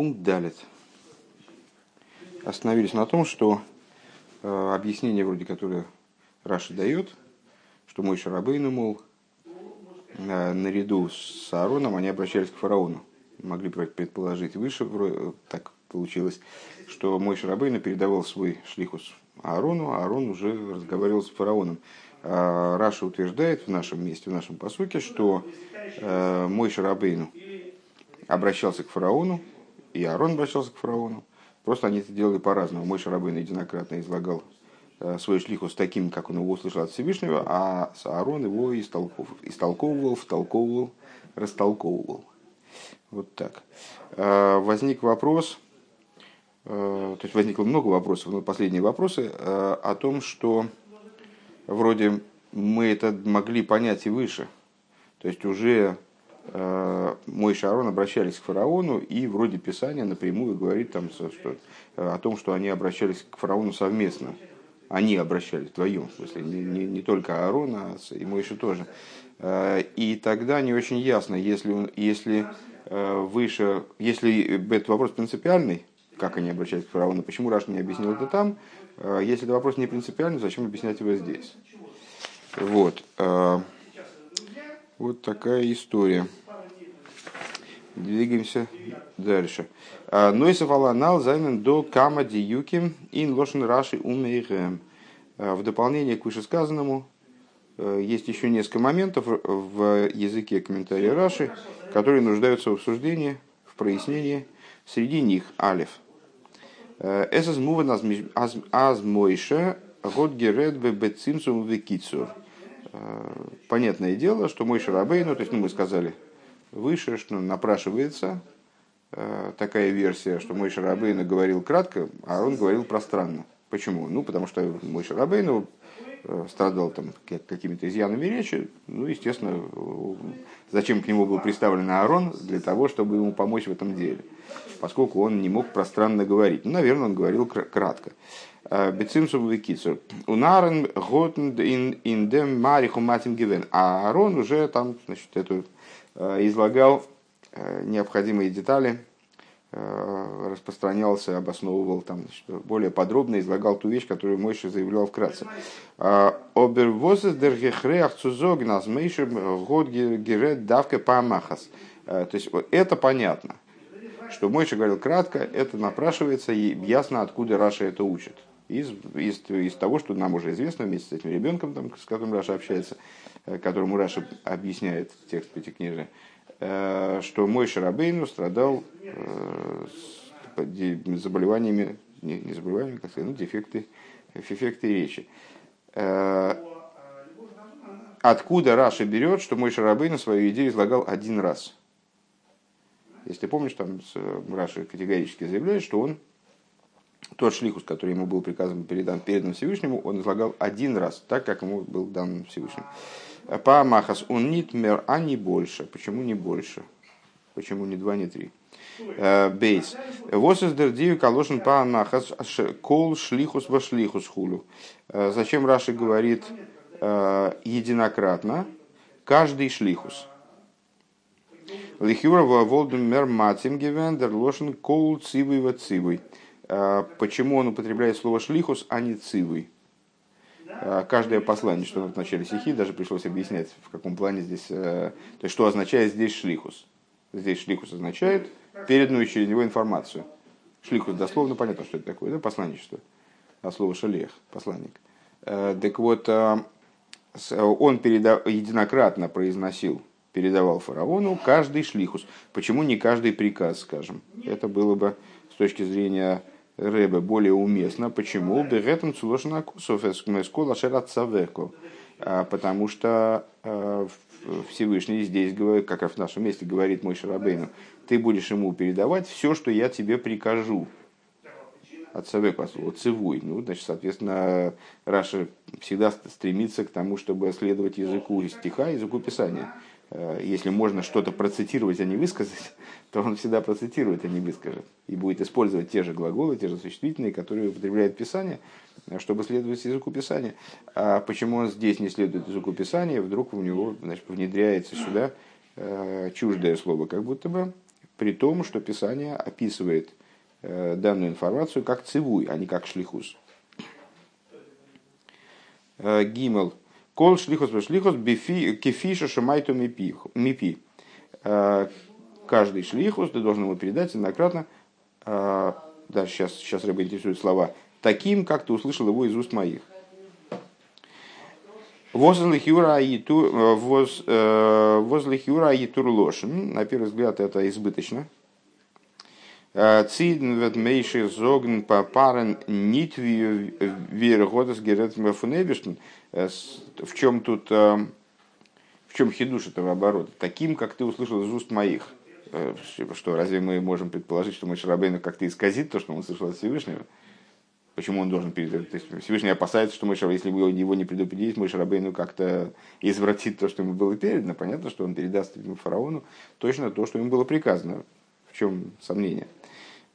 Пункт далит. Остановились на том, что э, объяснение, вроде которое Раши дает, что мой Шарабейну, мол, э, наряду с Аароном они обращались к фараону. Могли предположить выше, вроде, так получилось, что мой Шарабейну передавал свой шлихус Аарону, а Аарон уже разговаривал с фараоном. А Раша утверждает в нашем месте, в нашем посуке, что э, мой Шарабейну обращался к фараону, и Аарон обращался к фараону. Просто они это делали по-разному. Мой Шарабейн единократно излагал э, свой шлихус таким, как он его услышал от Всевышнего, а Аарон его истолковывал, истолковывал втолковывал, растолковывал. Вот так. Э, возник вопрос, э, то есть возникло много вопросов, но последние вопросы о том, что вроде мы это могли понять и выше. То есть уже мой Шарон обращались к фараону, и вроде Писания напрямую говорит там, что, о том, что они обращались к фараону совместно. Они обращались вдвоем, в смысле, не, не, не только Аарон, а и Мойша тоже. Э, и тогда не очень ясно, если, если э, выше, если этот вопрос принципиальный, как они обращались к фараону, почему Раш не объяснил это там, э, если это вопрос не принципиальный, зачем объяснять его здесь? Вот. Вот такая история. Двигаемся дальше. Нойсов аланал займен до кама диюким ин лошен раши умейхэм. В дополнение к вышесказанному э, есть еще несколько моментов в языке комментария Раши, которые нуждаются в обсуждении, в прояснении. Среди них алиф. Эсэс муван аз мойша год герет бецимсум векицур. Понятное дело, что мой Шарабейну, то есть ну, мы сказали выше, что напрашивается э, такая версия, что мой Шарабейну говорил кратко, а он говорил пространно. Почему? Ну, потому что мой Шарабейну э, страдал там какими-то изъянами речи, ну, естественно, зачем к нему был представлен Аарон? Для того, чтобы ему помочь в этом деле, поскольку он не мог пространно говорить. Ну, наверное, он говорил кратко. Бецимсу Викицур. Унарен готен ин дем мариху матим гивен. А Аарон уже там, значит, эту э, излагал э, необходимые детали, э, распространялся, обосновывал там, значит, более подробно излагал ту вещь, которую Мойша заявлял вкратце. Обервозес дергехреах цузогнас мейшер год герет давка памахас. То есть это понятно. Что Мойша говорил кратко, это напрашивается, и ясно, откуда Раша это учит из, из, из того, что нам уже известно вместе с этим ребенком, там, с которым Раша общается, э, которому Раша объясняет текст Пятикнижия, э, что мой Шарабейну страдал э, заболеваниями, не, не заболеваниями, как сказать, ну, дефекты, дефекты речи. Откуда Раши берет, что Мойше Рабейну свою идею излагал один раз? Если помнишь, там Раши категорически заявляет, что он тот שליחות, который ему был приказан передан, передан Всевышнему, он излагал один раз, так как ему был дан Всевышним. פעם אחת און ניט מער, а не больше. Почему не больше? Почему не два, не три? Э, бейс. Вот из дердию калошин по Махас кол шлихус во шлихус хулю. Э, зачем Раши говорит э, единократно? Каждый шлихус. Лихюра волдемер матим гивендер лошен кол цивый во цивый. А, почему он употребляет слово шлихус, а не цивый. А, каждое послание, что в начале стихи, даже пришлось объяснять, в каком плане здесь, э, то есть что означает здесь шлихус. Здесь шлихус означает переданную через него информацию. Шлихус дословно понятно, что это такое, да, посланничество. А слово шалех, посланник. Э, так вот, э, он переда... единократно произносил, передавал фараону каждый шлихус. Почему не каждый приказ, скажем? Это было бы с точки зрения Рэбе более уместно. Почему? Беретом цулошина кусов эскола шератсавеко. А, потому что а, Всевышний здесь, как в нашем месте, говорит мой Шарабейну, ты будешь ему передавать все, что я тебе прикажу. От Савеку, от слова цивуй. Ну, значит, соответственно, Раша всегда стремится к тому, чтобы следовать языку стиха, языку писания. Э, если можно что-то процитировать, а не высказать, то он всегда процитирует, а не выскажет. И будет использовать те же глаголы, те же существительные, которые употребляет Писание, э, чтобы следовать языку Писания. А почему он здесь не следует языку Писания, вдруг у него значит, внедряется сюда э, чуждое слово, как будто бы при том, что Писание описывает данную информацию как цивуй, а не как шлихус. Гимел. Кол шлихус шлихус кефиша шамайту мипи. Каждый шлихус ты должен ему передать однократно. Да, сейчас, сейчас рыба интересует слова. Таким, как ты услышал его из уст моих. Возле Хюра Аитур Лошен. На первый взгляд это избыточно. Циден вет мейши зогн по парен нит виргодас геретм фунебиштен. В чем тут, в чем хидуш этого оборота? Таким, как ты услышал из уст моих. Что, разве мы можем предположить, что Мой Шарабейну как-то исказит то, что он услышал от Всевышнего? Почему он должен передать? То есть Всевышний опасается, что Мойша, если его не предупредить, Мойша Рабейну как-то извратит то, что ему было передано. Понятно, что он передаст фараону точно то, что ему было приказано. В чем сомнение?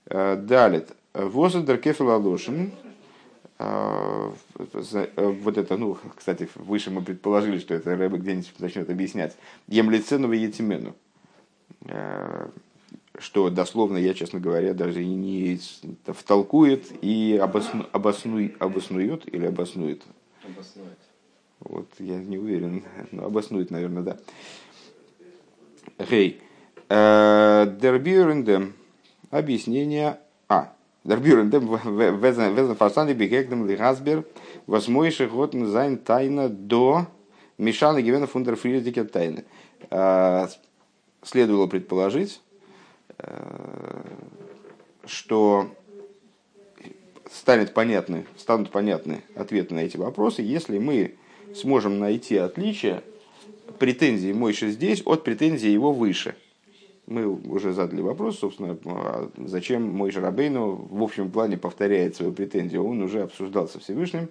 Э, далее. Возадер кефел алошин. Э, вот это, ну, кстати, выше мы предположили, что это Рэбе где-нибудь начнет объяснять. Емлицену етимену э, что дословно я, честно говоря, даже и не втолкует и обосну, обосну, обоснует или обоснует. Обоснует. Вот я не уверен, но обоснует, наверное, да. Гей. Э, Дербюрендем. Объяснение А. Дербюрендем везен фасаны бигегдем лихасбер восьмойший год зайн тайна до Мишана Гивена фундер Фриедике тайны. Следовало предположить, Э, что станет понятны, станут понятны ответы на эти вопросы, если мы сможем найти отличие претензии Мойши здесь от претензии его выше. Мы уже задали вопрос, собственно, а зачем мой Рабейну в общем плане повторяет свою претензию. Он уже обсуждал со Всевышним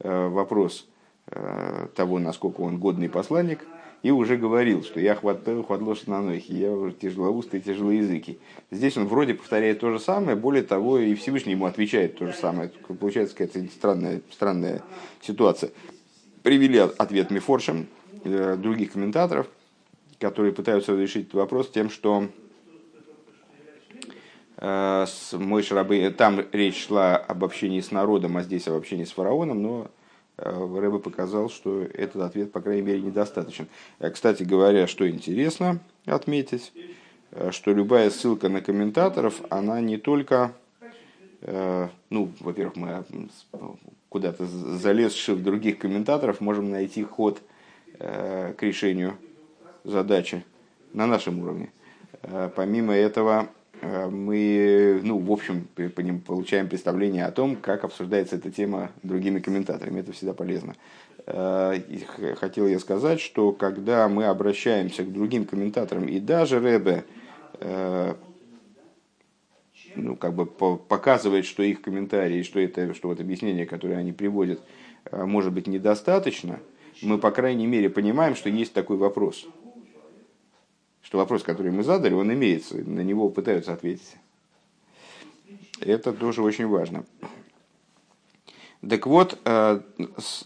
э, вопрос э, того, насколько он годный посланник – и уже говорил, что я хватаю хватлош на нохи, я уже тяжелоустый, языки. Здесь он вроде повторяет то же самое, более того, и Всевышний ему отвечает то же самое. Получается какая-то странная, странная ситуация. Привели ответ Мифоршем, э, других комментаторов, которые пытаются решить этот вопрос тем, что э, мой шрабы, там речь шла об общении с народом, а здесь об общении с фараоном, но Э, Рэбе показал, что этот ответ, по крайней мере, недостаточен. Э, кстати говоря, что интересно отметить, что любая ссылка на комментаторов, она не только, ну, во-первых, мы куда-то залезши в других комментаторов, можем найти ход к решению задачи на нашем уровне. Помимо этого, Э, мы, ну, в общем, получаем представление о том, как обсуждается эта тема другими комментаторами. Это всегда полезно. Э, хотел я сказать, что когда мы обращаемся к другим комментаторам, и даже Рэбе э, ну, как бы показывает, что их комментарии, что это, что вот объяснение, которое они приводят, может быть недостаточно, мы, по крайней мере, понимаем, что есть такой вопрос – что вопрос, который мы задали, он имеется, на него пытаются ответить. Это тоже очень важно. Так вот, э,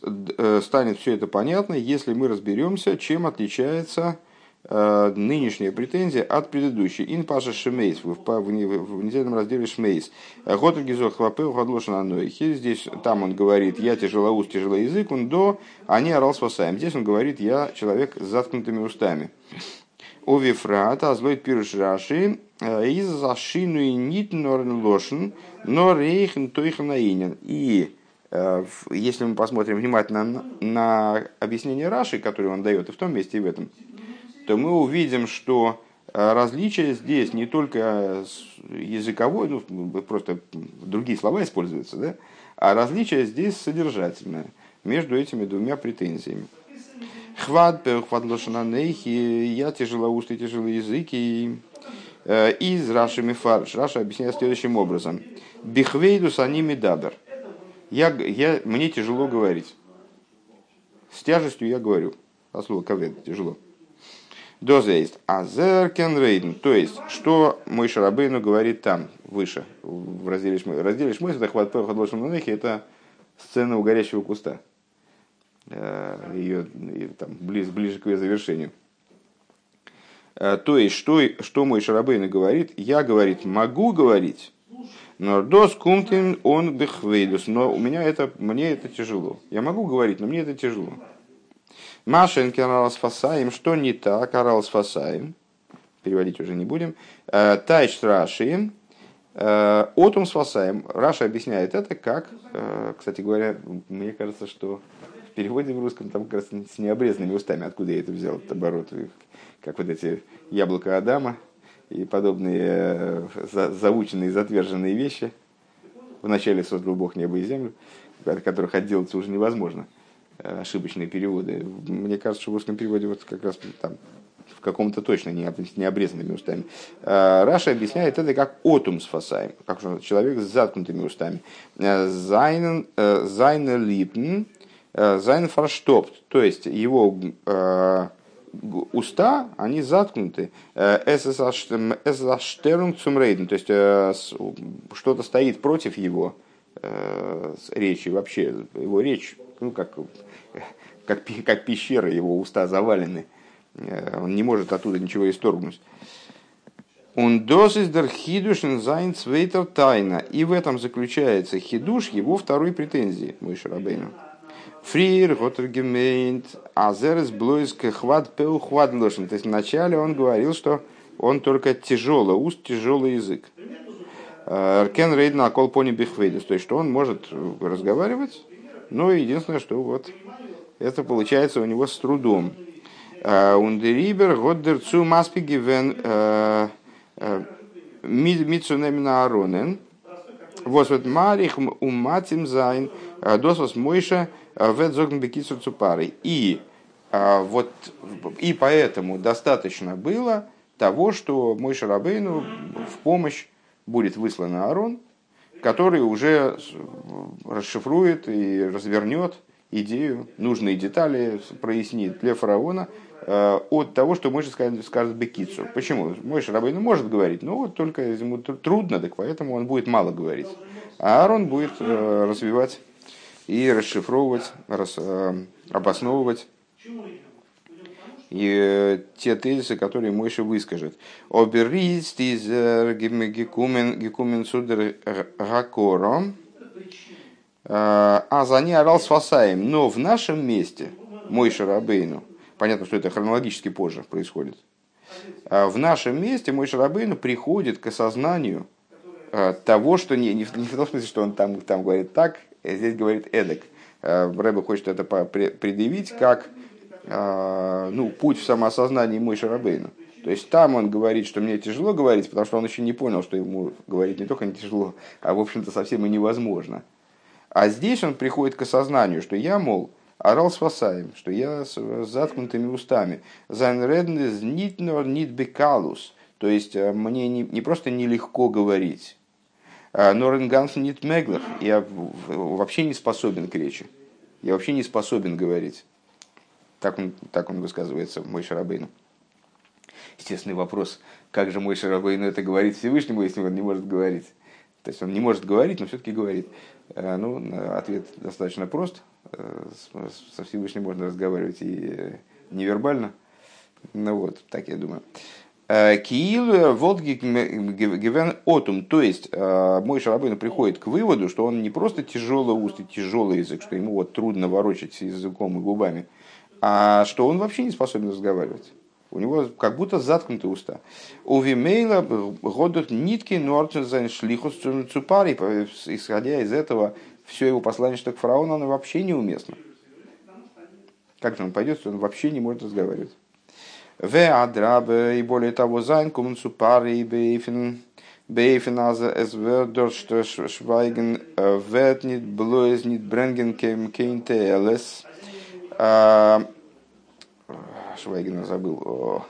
э, станет все это понятно, если мы разберемся, чем отличается э, нынешняя претензия от предыдущей. Ин паша шмейс в, недельном разделе шмейс. Готель гизох хлопел хадлошен анойхи. Здесь, там он говорит, я тяжелоуст, тяжелый язык, он до, они орал спасаем. Здесь он говорит, я человек с заткнутыми устами. Овифрат, азлойт пируш раши, из зашину и нит норн лошен, но рейхен тойхен наинен. И если мы посмотрим внимательно на, на объяснение Раши, которое он дает и в том месте, и в этом, то мы увидим, что э, различие здесь не только языковое, ну, просто другие слова используются, да, а различие здесь содержательное между этими двумя претензиями. כבד, כבד לשון אנכי, я тяжелоустый, тяжелый язык, и э, из Раши מפרש. Раши объясняет следующим образом. בכבידות אני מדבר. Я, я, мне тяжело говорить. С тяжестью я говорю. А слово כבד тяжело. דאס הייסט. אז ער קען ריידן. То есть, что Мойше Рабейну говорит там, выше, в разделе Шмойс. Разделе Шмойс, это כבד это сцена у горящего куста. Э, ее там, близ, ближе к ее завершению. То есть, что, что мой Шарабейн говорит? Я, говорит, могу говорить, но дос кумтин он бехвейдус, но у меня это, мне это тяжело. Я могу говорить, но мне это тяжело. Машенки орал фасаем, что не так, орал фасаем, переводить уже не будем. Тайч Раши, Отум спасаем. Раша объясняет это как, кстати говоря, мне кажется, что переводе в русском там как раз с необрезанными устами, откуда я это взял, этот оборот, как вот эти яблоко Адама и подобные заученные, затверженные вещи. Вначале создал Бог небо и землю, от которых отделаться уже невозможно. Ошибочные переводы. Мне кажется, что в русском переводе вот как раз там в каком-то точно не, не устами. А, Раши объясняет это как אטום שפתים, как человек с заткнутыми устами. זיינע э, ליפן, э, זיינען פארשטאפט, то есть его э, уста, они заткнуты. Эсаштерунг цумрейден, то есть что-то стоит против его речи, вообще его речь, ну как, как, как пещера, его уста завалены. Э, он не может оттуда ничего исторгнуть. און דאס איז דער חידוש אין זיין צווייטער טענה. И в этом заключается хидуш его второй претензии, Мойше Рабейну. Фриер, Готтергемейнт, Азерес, Блойск, Хват, Пеу, Хват, Лошен. То есть вначале он говорил, что он только тяжелый, уст, тяжелый язык. Э, קען ריידן על כל פנים בכבידות. То есть, что он может разговаривать, но единственное, что вот это получается у него с трудом. Ундерибер, Годдер цу маспи гивен митсунемина аронен. Вот марих уматим зайн досвос мойша ведзогн бекису цупары. И вот и поэтому достаточно было того, что мой Шарабейну в помощь будет выслан Аарон, который уже расшифрует и развернет идею, нужные детали прояснит для фараона, Э, от того, что Мойша скажет, скажет Бекицу. Почему? Мойша Рабейну может говорить, но вот только ему трудно, так поэтому он будет мало говорить. А Аарон будет э, развивать и расшифровывать, рас, э, обосновывать и те тезисы, которые Мойша выскажет. Оберист из гекумен судер гакоро, а за ней орал спасаем. Но в нашем месте Мойша Рабейну – Понятно, что это хронологически позже происходит. А в нашем месте мой Шарабейну приходит к осознанию а, того, что не, не, в, не в том смысле, что он там, там говорит так, а здесь говорит эдак. Рэбе хочет это предъявить как ну, путь в самоосознании мой Шарабейну. То есть там он говорит, что мне тяжело говорить, потому что он еще не понял, что ему говорить не только не тяжело, а в общем-то совсем и невозможно. А здесь он приходит к осознанию, что я, мол, Орал спасаем, что я с заткнутыми устами. Зайн реднес нитнор нит. То есть э, мне не, не просто нелегко говорить. А, Норенганс нит меглах. Я вообще не способен к речи. Я вообще не способен говорить. Так он, так он высказывается, мой Шарабейну. Естественный вопрос, как же мой Шарабейну это говорит Всевышнему, если он не может говорить. То есть он не может говорить, но все-таки говорит. Э, ну, ответ достаточно прост. Э, со Всевышним можно разговаривать и э, невербально. Ну вот, так я думаю. Киил Волдгивен Отум, то есть мой Шарабейн приходит к выводу, что он не просто тяжелый уст и тяжелый язык, что ему вот трудно ворочать языком и губами, а что он вообще не способен разговаривать. У него как будто заткнуты уста. У Вимейла годут нитки нуарцен шлихус цупари. Исходя из этого, все его посланничество к фараону, оно вообще неуместно. Как же он пойдет, он вообще не может разговаривать? В адрабе и более того, зайн кумн цупари и бейфен бейфен аза эс вердор что швайген вет нит блоез нит бренген кем кейнте элес. Швайгена забыл.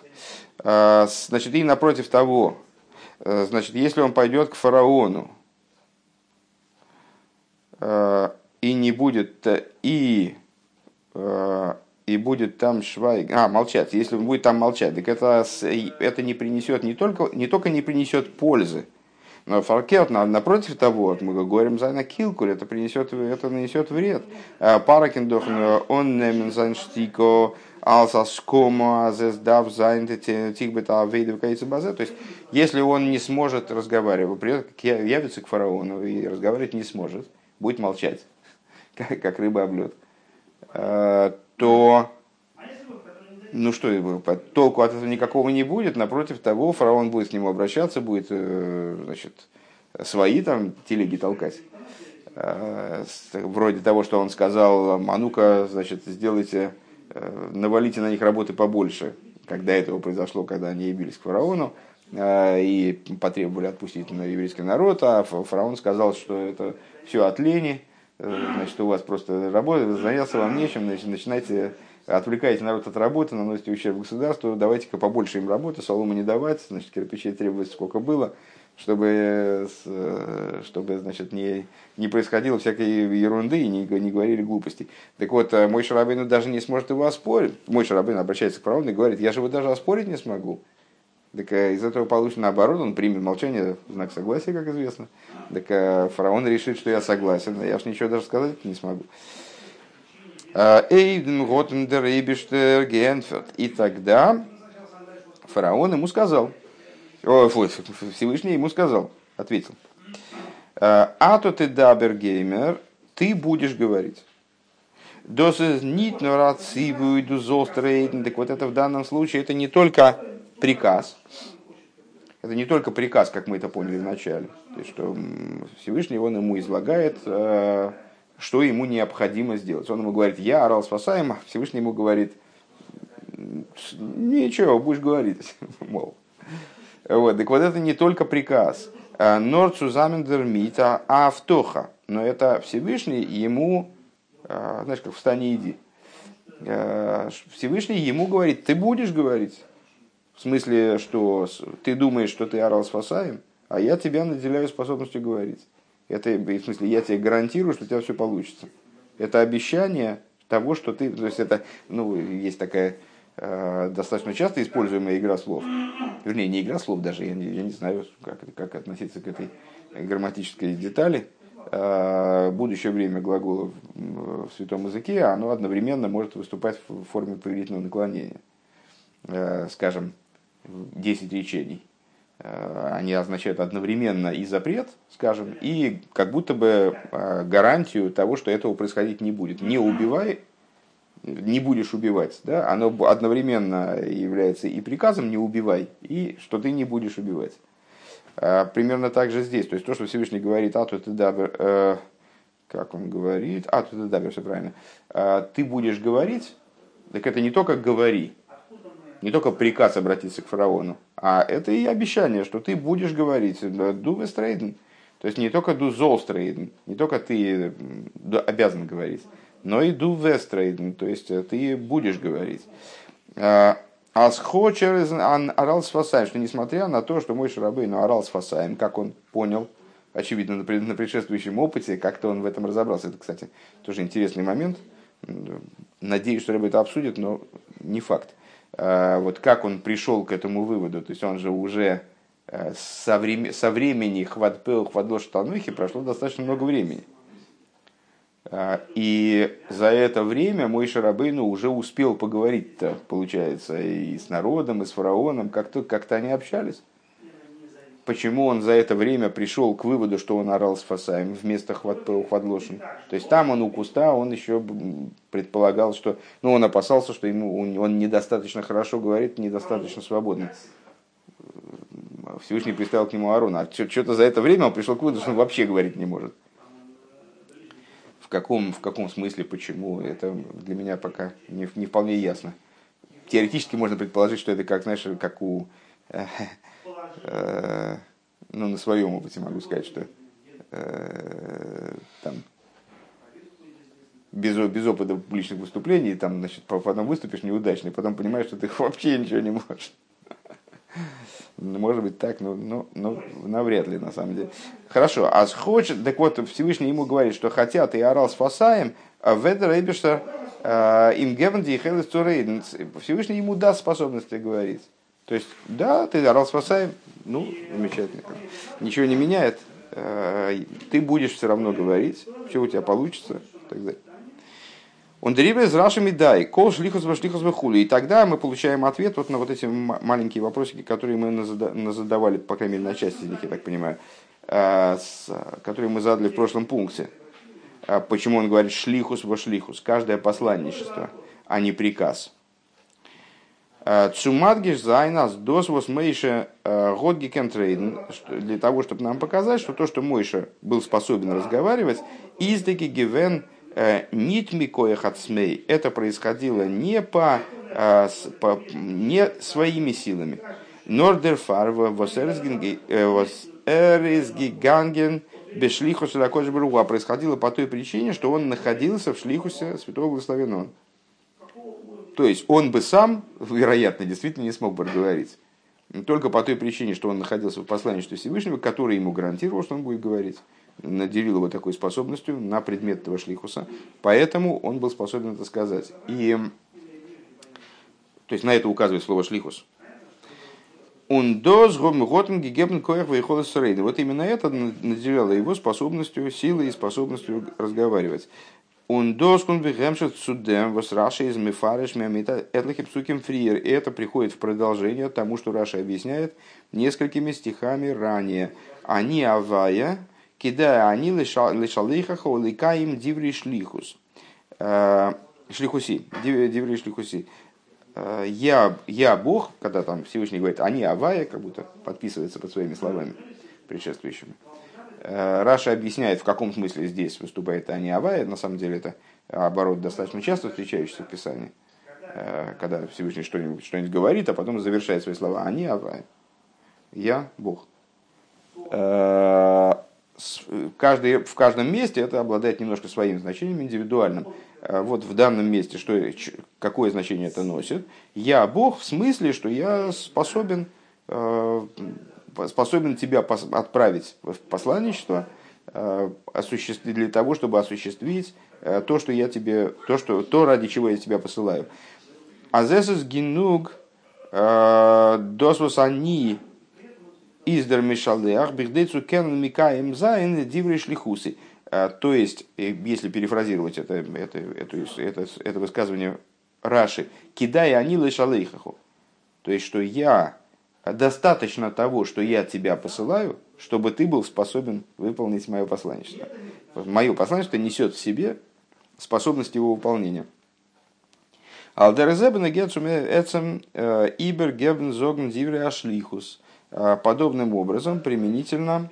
А, значит, и напротив того, э, значит, если он пойдет к фараону э, и не будет, э, и, и будет там швайг, а, молчать, если он будет там молчать, так это, это не принесет, не только, не только не принесет пользы, Но фаркет, напротив того, мы говорим за на килкуль, это принесет, это нанесет вред. Паракиндох, он немен зайн штико, алсаскома, азездав зайн тихбета авейдов базе. То есть, если он не сможет разговаривать, придет, явится к фараону и разговаривать не сможет, будет молчать, как, как рыба об лед, то ну что, толку от этого никакого не будет, напротив того, фараон будет к нему обращаться, будет э, значит, свои там телеги толкать. Э, вроде того, что он сказал, а ну-ка, значит, сделайте, э, навалите на них работы побольше, когда этого произошло, когда они явились к фараону, и потребовали отпустить на еврейский народ, а фараон сказал, что это все от лени, значит, у вас просто работа, заняться вам нечем, значит, начинайте отвлекаете народ от работы, наносите ущерб государству, давайте-ка побольше им работы, солому не давать, значит, кирпичей требовать сколько было, чтобы, чтобы значит, не, не происходило всякой ерунды и не, не говорили глупостей. Так вот, э, мой Шарабейн даже не сможет его оспорить. Мой Шарабейн обращается к фараону и говорит, я же его даже оспорить не смогу. Так э, из этого получится наоборот, он примет молчание, знак согласия, как известно. Так э, фараон решит, что я согласен, я же ничего даже сказать не смогу. Эйден Готендер Эйбиштер Генферт. И тогда фараон ему сказал, о, Всевышний ему сказал, ответил, а то ты дабер геймер, ты будешь говорить. Дос нит иду зострейден. Так вот это в данном случае это не только приказ, это не только приказ, как мы это поняли в начале, то есть, что Всевышний он ему излагает что ему необходимо сделать. Он ему говорит, я орал спасаем, а Всевышний ему говорит, ничего, будешь говорить, мол. Вот, так вот это не только приказ. Норцу замендер мита автоха. Но это Всевышний ему, а, знаешь, как встань и иди. А, Всевышний ему говорит, ты будешь говорить. В смысле, что ты думаешь, что ты орал спасаем, а я тебя наделяю способностью говорить. Это, в смысле, я тебе гарантирую, что у тебя все получится. Это обещание того, что ты... То есть это, ну, есть такая э, достаточно часто используемая игра слов. Вернее, не игра слов даже, я не, я не знаю, как, как относиться к этой грамматической детали. Э, будущее время глагола в, в святом языке, оно одновременно может выступать в форме повелительного наклонения. Э, скажем, 10 речений Э, они означают одновременно и запрет, скажем, и как будто бы э, гарантию того, что этого происходить не будет. Не убивай, не будешь убивать. Да? Оно одновременно является и приказом не убивай, и что ты не будешь убивать. Э, примерно так же здесь. То есть то, что Всевышний говорит, а то ты дабер, как он говорит, а то ты дабер, все правильно. Ты будешь говорить, так это не только говори, не только приказ обратиться к фараону, а это и обещание, что ты будешь говорить «ду вестрейден». То есть не только «ду золстрейден», не только ты обязан говорить, но и «ду вестрейден», то есть э, ты будешь говорить. А схочер орал спасаем, что несмотря на то, что мой Шарабейн орал спасаем, как он понял, очевидно, на предшествующем опыте, как-то он в этом разобрался. Это, кстати, тоже интересный момент. Надеюсь, что Рэб это обсудит, но не факт. Э, вот как он пришел к этому выводу, то есть он же уже э, со, времени, со времени хватпел, хвадлош танухи прошло достаточно много времени. Э, и за это время мой Шарабейну уже успел поговорить-то, получается, и с народом, и с фараоном, как-то как они общались почему он за это время пришел к выводу, что он орал с Фасаем вместо Хвадлошин. То есть там он у куста, он еще предполагал, что... Ну, он опасался, что ему, он недостаточно хорошо говорит, недостаточно свободно. Всевышний приставил к нему Аарона. А что-то за это время он пришел к выводу, что он вообще говорить не может. В каком, в каком смысле, почему, это для меня пока не, не вполне ясно. Теоретически можно предположить, что это как, знаешь, как у Э, ну, на своем опыте могу сказать, что э, там без, без опыта публичных выступлений, там, значит, потом выступишь неудачно, потом понимаешь, что ты вообще ничего не можешь. Ну, может быть так, но, но, но навряд ли на самом деле. Хорошо, а хочет, так вот Всевышний ему говорит, что хотят и орал спасаем, а в это рейбишер э, им гевен Всевышний ему даст способности говорить. То есть, да, ты орал спасаем, ну, замечательно. Ничего не меняет, э, ты будешь все равно говорить, все у тебя получится, так далее. Он дерибе с Рашами дай, кол шлихус шлихус хули. И тогда мы получаем ответ вот на вот эти маленькие вопросики, которые мы задавали, по крайней мере, на части из них, я так понимаю, э, которые мы задали в прошлом пункте. Э, почему он говорит שליחות ושליחות, каждое посланничество, а не приказ. Э, צו מדגיש זיין אז דאס וואס משה האט געקענט ריידן, для того, чтобы нам показать, что то, что Мойше был способен разговаривать, איז דאס געווען Э, ניט מכח עצמו, это происходило не, по, э, по, не своими силами. Нордер фарва восеризгиганген бешлихуса лакош а происходило по той причине, что он находился в шлихусе святого благословенного. То есть он бы сам, вероятно, действительно не смог бы говорить. Только по той причине, что он находился в посланничестве Всевышнего, который ему гарантировал, что он будет говорить наделил его такой способностью на предмет этого шлихуса, поэтому он был способен это сказать. И, то есть на это указывает слово шлихус. Он доз готен гегебн коях Вот именно это наделяло его способностью, силой и способностью разговаривать. Он доз кун бегемшет судем вас Раша из мифареш мямита этлахи псуким фриер. И это приходит в продолжение тому, что Раша объясняет несколькими стихами ранее. Они авая, кидая они лишалейхаха уликаем диври шлихус. Э, шлихуси, диври шлихуси. Э, я, я Бог, когда там Всевышний говорит, они Авая, как будто подписывается под своими словами предшествующими. Э, Раша объясняет, в каком смысле здесь выступает они Авая. На самом деле это оборот достаточно часто встречающийся в Писании. Когда Всевышний что-нибудь, что-нибудь говорит, а потом завершает свои слова. Они Авая. Я Бог каждый, в каждом месте это обладает немножко своим значением индивидуальным. Вот в данном месте что, какое значение это носит? Я Бог в смысле, что я способен, э, способен тебя отправить в посланничество э, для того, чтобы осуществить э, то, что я тебе, то, что, то ради чего я тебя посылаю. Азесус гинуг досвус они Издер Мишалеах, Бихдейцу Кен Микаем Зайн, Дивриш Лихуси. А, то есть, э, если перефразировать это, это, это, это, это высказывание Раши, кидая они лишалейхаху. То есть, что я достаточно того, что я тебя посылаю, чтобы ты был способен выполнить мое посланничество. Мое посланничество несет в себе способность его выполнения. Алдерезебен гецуме эцем э, ибер гебн зогн дивре ашлихус. Э, подобным образом применительно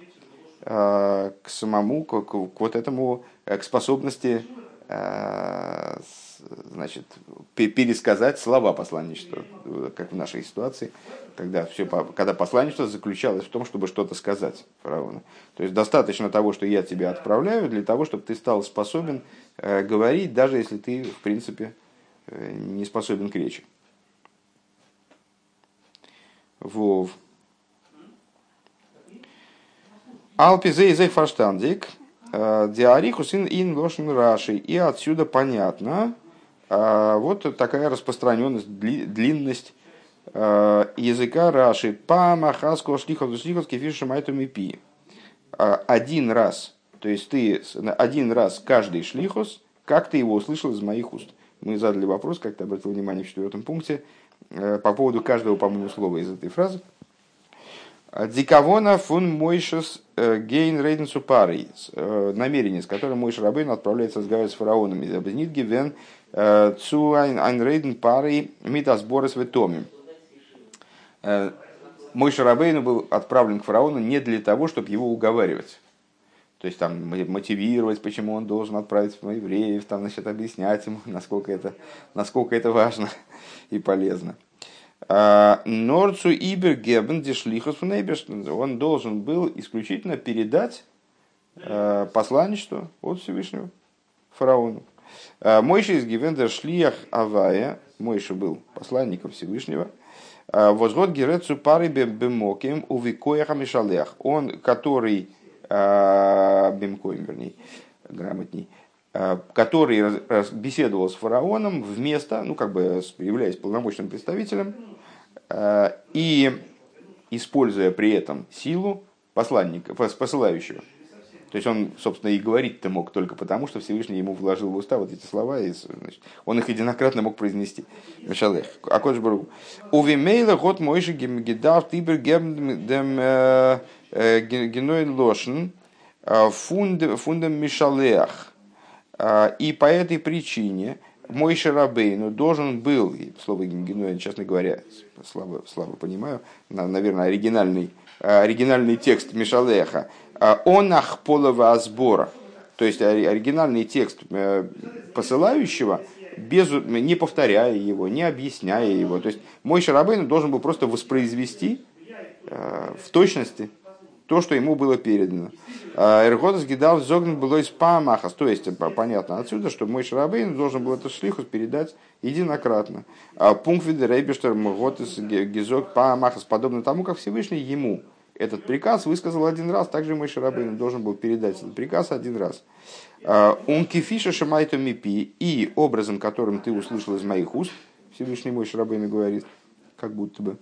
э, к самому, к, к вот этому, э, к способности значит, пересказать слова посланничества, как в нашей ситуации, когда, все, когда посланничество заключалось в том, чтобы что-то сказать фараону. То есть достаточно того, что я тебя отправляю, для того, чтобы ты стал способен говорить, даже если ты, в принципе, не способен к речи. Вов. Алпизе из фарштандик, э, диарихус ин лошен раши. И отсюда понятно, э, вот такая распространенность, длинность э, языка раши. Па махаско шлихов шлихов кефиша майтуми пи. Один раз, то есть ты один раз каждый шлихус, как ты его услышал из моих уст. Мы задали вопрос, как ты обратил внимание в четвертом пункте, по поводу каждого, по-моему, слова из этой фразы. Дикавона фун Мойшес э, гейн рейденсу парой. Э, намерение, с которым Мойш Рабейн отправляется разговаривать с фараоном. Из обзнит гивен э, цу айн рейден парой митасборес в томе. Мой Шарабейну был отправлен к фараону не для того, чтобы его уговаривать. То есть там мотивировать, почему он должен отправить евреев, там, значит, объяснять ему, насколько это, насколько это важно и полезно. А, Норцу Ибер Гебен Дешлихус он должен был исключительно передать а, посланничество от Всевышнего фараону. А, Мойша из Гивендер Шлиях Авая, Мойша был посланником Всевышнего, Возгод Герецу пары бемоким у Викояха Мишалех, он, который, бемкоем, вернее, грамотней, который беседовал с фараоном вместо, ну как бы являясь полномочным представителем и используя при этом силу посланника, посылающего. То есть он, собственно, и говорить-то мог только потому, что Всевышний ему вложил в уста вот эти слова, и значит, он их единократно мог произнести. А кодж бару. Увимейла год мойши гидав тибер гем дем э, э, геной лошен э, фундам мишалех. И по этой причине мой Шарабейну должен был, слово геной, честно говоря, слабо, слабо понимаю, наверное, оригинальный, оригинальный текст Мишалеха, а, он ахполова сбора, то есть оригинальный текст э, посылающего, без, не повторяя его, не объясняя его. То есть мой Шарабейн должен был просто воспроизвести э, в точности то, что ему было передано. А, Эргодас гидал зогн было из памахас. То есть понятно отсюда, что мой Шарабейн должен был эту шлихус передать единократно. А пункт вида рейбештер мготес гизок памахас, подобно тому, как Всевышний ему этот приказ высказал один раз, также мой Шарабейн должен был передать этот приказ один раз. Он кефиша шамайту мипи, и образом, которым ты услышал из моих уст, Всевышний мой Шарабейн говорит, как будто бы.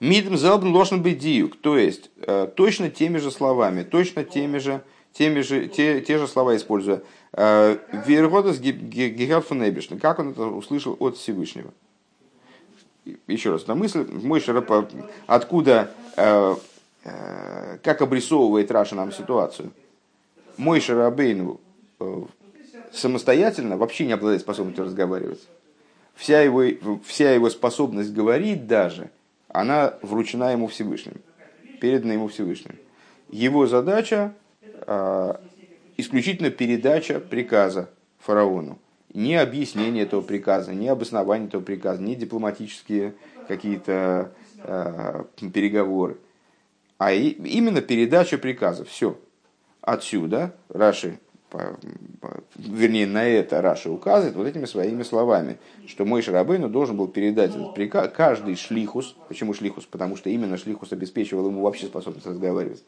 Мидм зелбн ложен быть диюк, то есть э, точно теми же словами, точно теми же, теми же, те, те же слова используя. Э, Вергодас гигатфунебишн, как он это услышал от Всевышнего еще раз на мысль, мой Шарапа, откуда, э, как обрисовывает Раша нам ситуацию. Мой Шарабейну э, самостоятельно вообще не обладает способностью разговаривать. Вся его, вся его способность говорить даже, она вручена ему Всевышним, передана ему Всевышним. Его задача э, исключительно передача приказа фараону ни объяснение этого приказа, ни обоснование этого приказа, ни дипломатические какие-то э, переговоры, а и, именно передача приказа. Все. Отсюда Раши, вернее, на это Раши указывает вот этими своими словами, что мой Шарабейну должен был передать этот приказ, каждый шлихус. Почему шлихус? Потому что именно шлихус обеспечивал ему вообще способность разговаривать.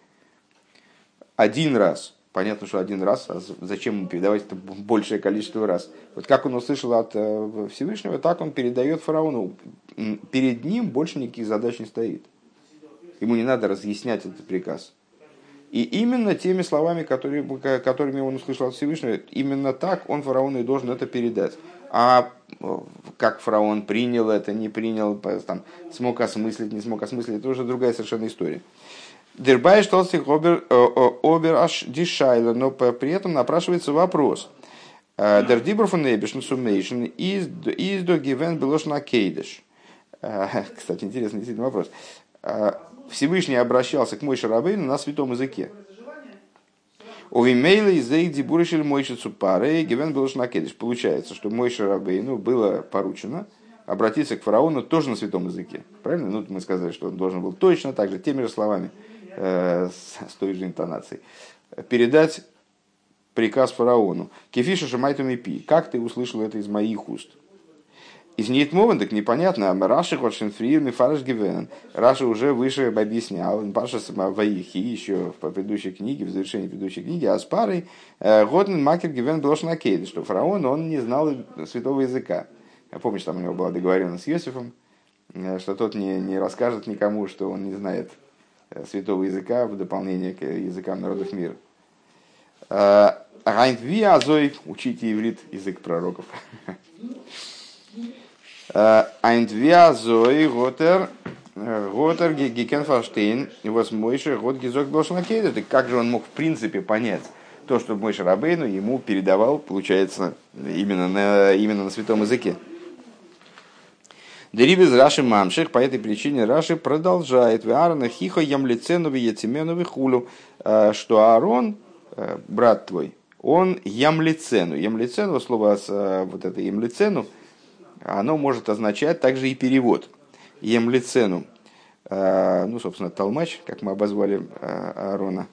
Один раз Понятно, что один раз, а зачем ему передавать это большее количество раз? Вот как он услышал от э, Всевышнего, так он передает фараону. Перед ним больше никаких задач не стоит. Ему не надо разъяснять этот приказ. И именно теми словами, которые, которыми он услышал от Всевышнего, именно так он фараону и должен это передать. А э, как фараон принял это, не принял, там, смог осмыслить, не смог осмыслить, это уже другая совершенно история. Дербай штолстих обер, э, обер аш дишайла, но при этом напрашивается вопрос. Э, Дер дибр фон эбишн сумейшн из до гивен белош на кейдеш. Э, кстати, интересный действительно вопрос. Всевышний обращался к Мойше Рабейну на святом языке. У Вимейла из Зейди Буришель Мойши Цупаре Гивен Белош на кейдеш. Получается, что Мойше Рабейну было поручено обратиться к фараону тоже на святом языке. Правильно? Ну, мы сказали, что он должен был точно так же, теми же словами Э, с той же интонацией, передать приказ фараону. Кефиша шамайту пи. Как ты услышал это из моих уст? Из Нитмован так непонятно. Раши Хошенфрир Мифараш Гивенен. Раши уже выше объяснял. Паша Ваихи еще в предыдущей книге, в завершении предыдущей книги, а с парой э, Годен Макер Гивен Блошнакейд, что фараон, он не знал святого языка. Помнишь, там у него была договоренность с Йосифом, э, что тот не, не расскажет никому, что он не знает Э, святого языка в дополнение к языкам народов мира. Райнт ви азой, учите иврит, язык пророков. Айнт ви азой, готер, готер гикен фаштейн, вас мойши, год гизок блошнакейда. Как же он мог в принципе понять то, что Мойша Рабейну ему передавал, получается, именно на, именно на святом языке? Дерибез Раши Мамших, по этой причине Раши продолжает. Аарона хихо ямлицену яцемену хулю, э, что Аарон, э, брат твой, он ямлицену. Ямлицену, слово э, вот это ямлицену, оно может означать также и перевод. Ямлицену. Ну, собственно, Талмач, как мы обозвали Аарона,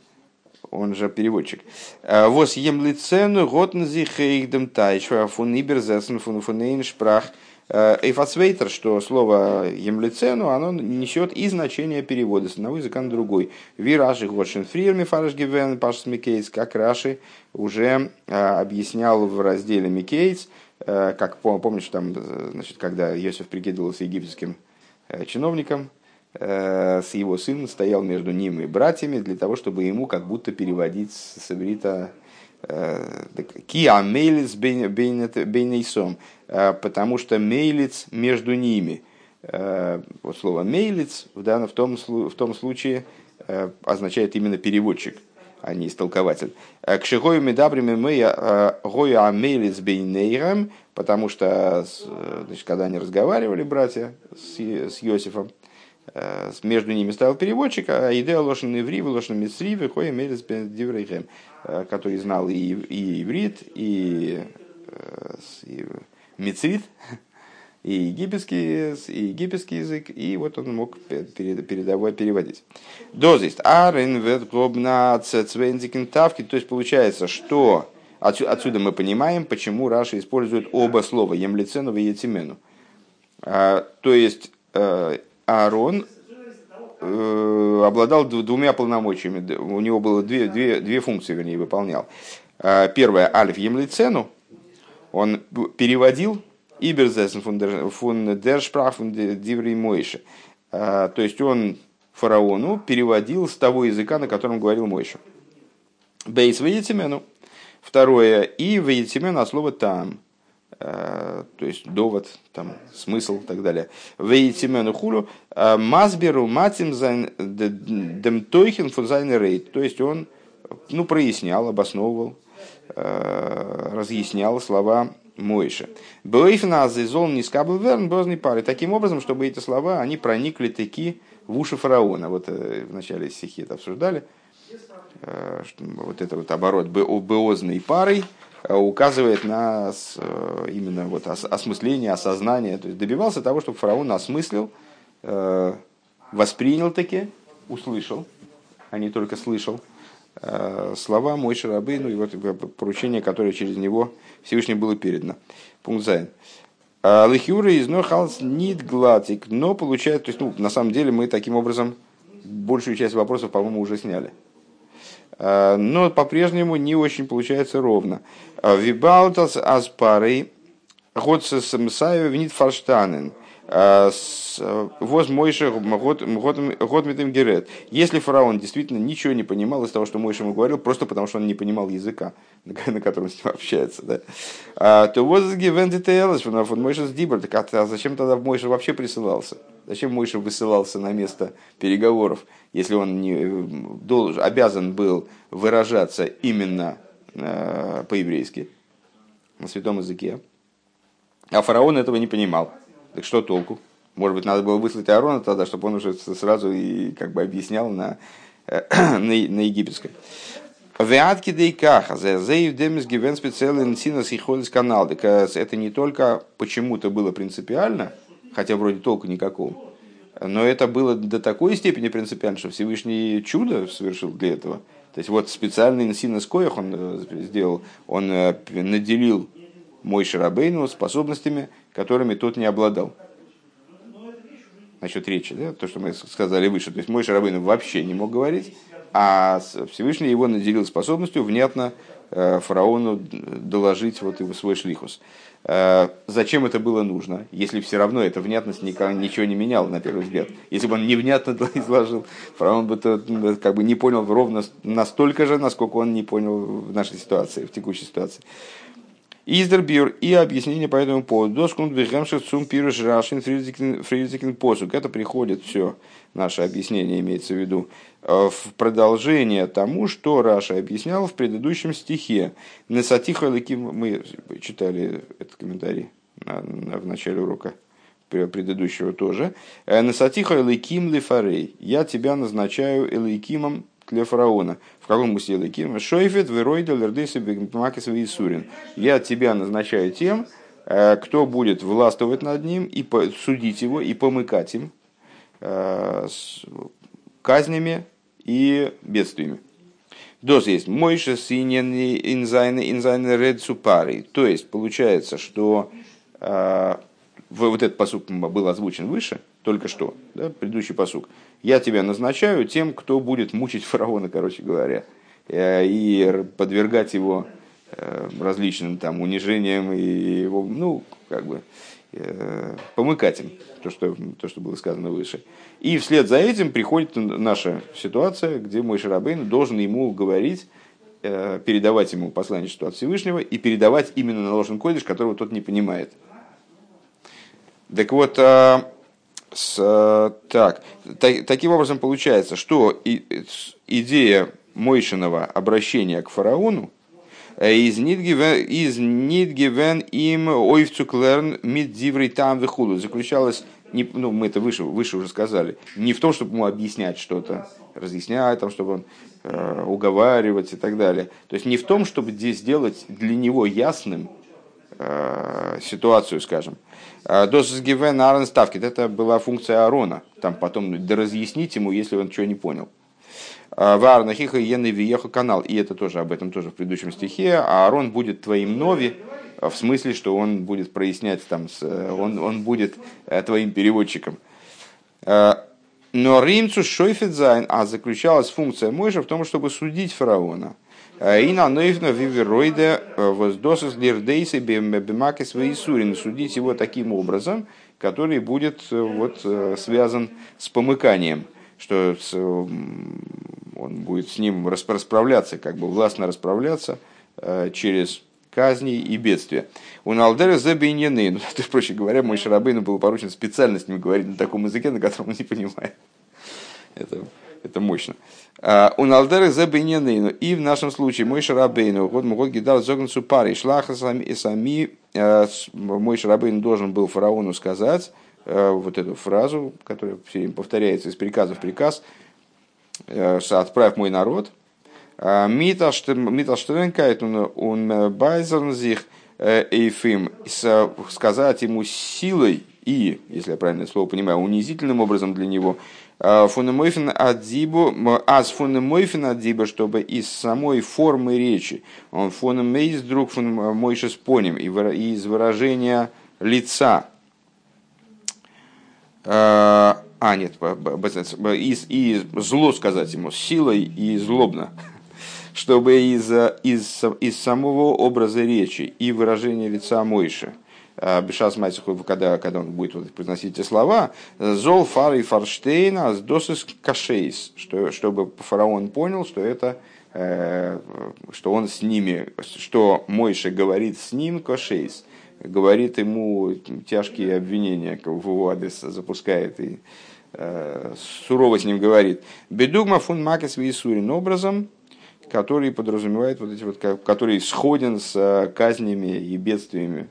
он же переводчик. Вос емлицену готнзи хейхдем тайшва фун иберзесен фун фунейн шпрах – Эйфацвейтер, что слово емлицену, оно несет и значение перевода с одного языка на другой. ווי רש"י האט שוין פריער מפרש געווען פרשת מקץ, как Раши уже а, объяснял в разделе Микейс, Как помнишь, там, значит, когда Иосиф прикидывался египетским чиновником, с его сыном стоял между ним и братьями для того, чтобы ему как будто переводить с иврита כי המליץ בינותם, потому что מליץ между ними. Вот слово мейлиц в, данном, в, том, в том случае означает именно переводчик а не истолкователь. К шигою медабриме мы гою амелис бейнейрам, потому что значит, когда они разговаривали, братья, с, с Иосифом, между ними стоял переводчик, а идея лошен иври, лошен мисри, выходит мелис диврейхем, который знал и, и иврит, и, и мицрит, и египетский, и египетский язык, и вот он мог передавать, переводить. Дозист. Арен тавки. То есть получается, что отсюда мы понимаем, почему Раша использует оба слова емлицену и етимену. А, то есть э, Аарон э, обладал двумя полномочиями. У него было две, две, две функции, вернее, выполнял. А, первое, альф емлицену, он переводил Иберзесен дер шпрах фун диври Мойше. То есть он фараону переводил с того языка, на котором говорил Мойша. Бейс веетимену. Второе. И веетимену от слова там. А, то есть довод, там, смысл и так далее. Веетимену хулу. А, Мазберу матим дем тойхен фун рейд. То есть он ну, прояснял, обосновывал, а, разъяснял слова Мойша. Бейфна зол не скабл верн бозный пары. Таким образом, чтобы эти слова, они проникли таки в уши фараона. Вот э, в начале стихи это обсуждали. Э, вот это вот оборот беозной парой э, указывает на именно вот осмысление, осознание. То есть добивался того, чтобы фараон осмыслил, воспринял таки, услышал, а не только слышал слова мой шарабы, ну и вот поручение, которое через него Всевышнему было передано. Пункт Зайн. «А Лихюра из Нохалс нит гладик, но получает, то есть, ну, на самом деле мы таким образом большую часть вопросов, по-моему, уже сняли. Э, но по-прежнему не очень получается ровно. «А Вибаутас аспарей, Годсес Самсаев нит фарштанен – Э, э, воз Мойша Готмитым Герет. Если фараон действительно ничего не понимал из того, что Мойша ему говорил, просто потому что он не понимал языка, на котором с ним общается, да, а, то вот Гивендитейлс, Мойша с Дибр, так а зачем тогда Мойша вообще присылался? Зачем Мойша высылался на место переговоров, если он не, должен, обязан был выражаться именно э, по-еврейски, на святом языке? А фараон этого не понимал. Так что толку? Может быть, надо было выслать Аарона тогда, чтобы он уже сразу и как бы объяснял на, на, на египетском. Вятки дейкаха, зеев демис гивен специален синас и канал. Так э, это не только почему-то было принципиально, хотя вроде толку никакого, но это было до такой степени принципиально, что Всевышний чудо совершил для этого. То есть вот специальный инсинас коях он э, сделал, он э, наделил мой Шарабейну способностями, которыми тот не обладал. Насчет речи, да, то, что мы сказали выше. То есть мой Шарабейну вообще не мог говорить, а Всевышний его наделил способностью внятно э, фараону доложить вот его свой шлихус. Э, зачем это было нужно, если все равно эта внятность ничего не меняла, на первый взгляд. Если бы он невнятно изложил, фараон бы то, как бы не понял ровно настолько же, насколько он не понял в нашей ситуации, в текущей ситуации. Издербюр и объяснение по этому поводу. Доскунт бихемших цум пируш рашин фризикин посук. Это приходит все, наше объяснение имеется в виду, э, в продолжение тому, что Раша объяснял в предыдущем стихе. Несатиха мы читали этот комментарий в начале урока предыдущего тоже. «Э, Насатиха элейким лифарей. Я тебя назначаю элейкимом для фараона. В каком смысле Эликим? Шойфет, Веройда, Лердеса, Бегмакис, Исурин. Я тебя назначаю тем, э, кто будет властвовать над ним и судить его, и помыкать им э, казнями и бедствиями. Доз есть Мойша синен инзайны инзайны ред супари. То есть получается, что э, вот этот посук был озвучен выше, только что, да, предыдущий посук. Я тебя назначаю тем, кто будет мучить фараона, короче говоря, э, и подвергать его различным там унижением и его, ну, как бы, помыкать им, то что, то, что было сказано выше. И вслед за этим приходит наша ситуация, где мой Шарабейн должен ему говорить, передавать ему посланничество от Всевышнего и передавать именно на кодиш, которого тот не понимает. Так вот, с, так, так, таким образом получается, что и, идея Мойшиного обращения к фараону э, из Нидгивен им ойвцуклерн миддиврей там вихулу заключалась, не, ну, мы это выше, выше уже сказали, не в том, чтобы ему объяснять что-то, разъяснять, там, чтобы он э, уговаривать и так далее. То есть не в том, чтобы здесь сделать для него ясным э, ситуацию, скажем, Досыс гивен арен ставки. Это была функция Арона. Там потом разъяснить ему, если он чего не понял. Варна хиха ены виеха канал. И это тоже об этом тоже в предыдущем стихе. А Аарон будет твоим нови, в смысле, что он будет прояснять, там, он, он будет э, твоим переводчиком. Но римцу шойфедзайн, а заключалась функция Мойша в том, чтобы судить фараона – и на нойфна вивероиде э, воздосус лирдейсы свои сурин. Судить его таким образом, который будет э, вот, э, связан с помыканием, что он будет с ним расправляться, как бы властно расправляться через казни и бедствия. У Налдера забейнены, ну, то проще говоря, мой Шарабейну был поручен с ним говорить на таком языке, на котором он не понимает. Это, это мощно. А, у Налдерах за. И в нашем случае мой шарабейну, вот могут гидал зогнцу пари, шлаха сами, сами а, мой шарабейн должен был фараону сказать а, вот эту фразу, которая все время повторяется из приказа в приказ, отправь мой народ, Миташтеренкайт он байзернзих эйфим, сказать ему силой и, если я правильное слово понимаю, унизительным образом для него, Э, фунемойфен адзибу, аз фунемойфен адзиба, чтобы из самой формы речи, он фунемейс друг фун мойшес поним, и из выражения лица, э, а, нет, из, и зло сказать ему, силой и злобно, чтобы из, из, из самого образа речи и выражения лица Мойши – Э, Бешас Майцеху, когда, когда он будет вот произносить эти слова, Зол Фар и Фарштейна с досыс кашейс, что, чтобы фараон понял, что это э, что он с ними, что Мойша говорит с ним кашейс, говорит ему тяжкие обвинения в его адрес запускает и э, сурово с ним говорит. Бедугма фун макес висурин образом, который подразумевает вот эти вот, который сходен с казнями и бедствиями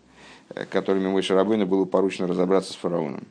которыми Мой Шарабейна было поручено разобраться с фараоном.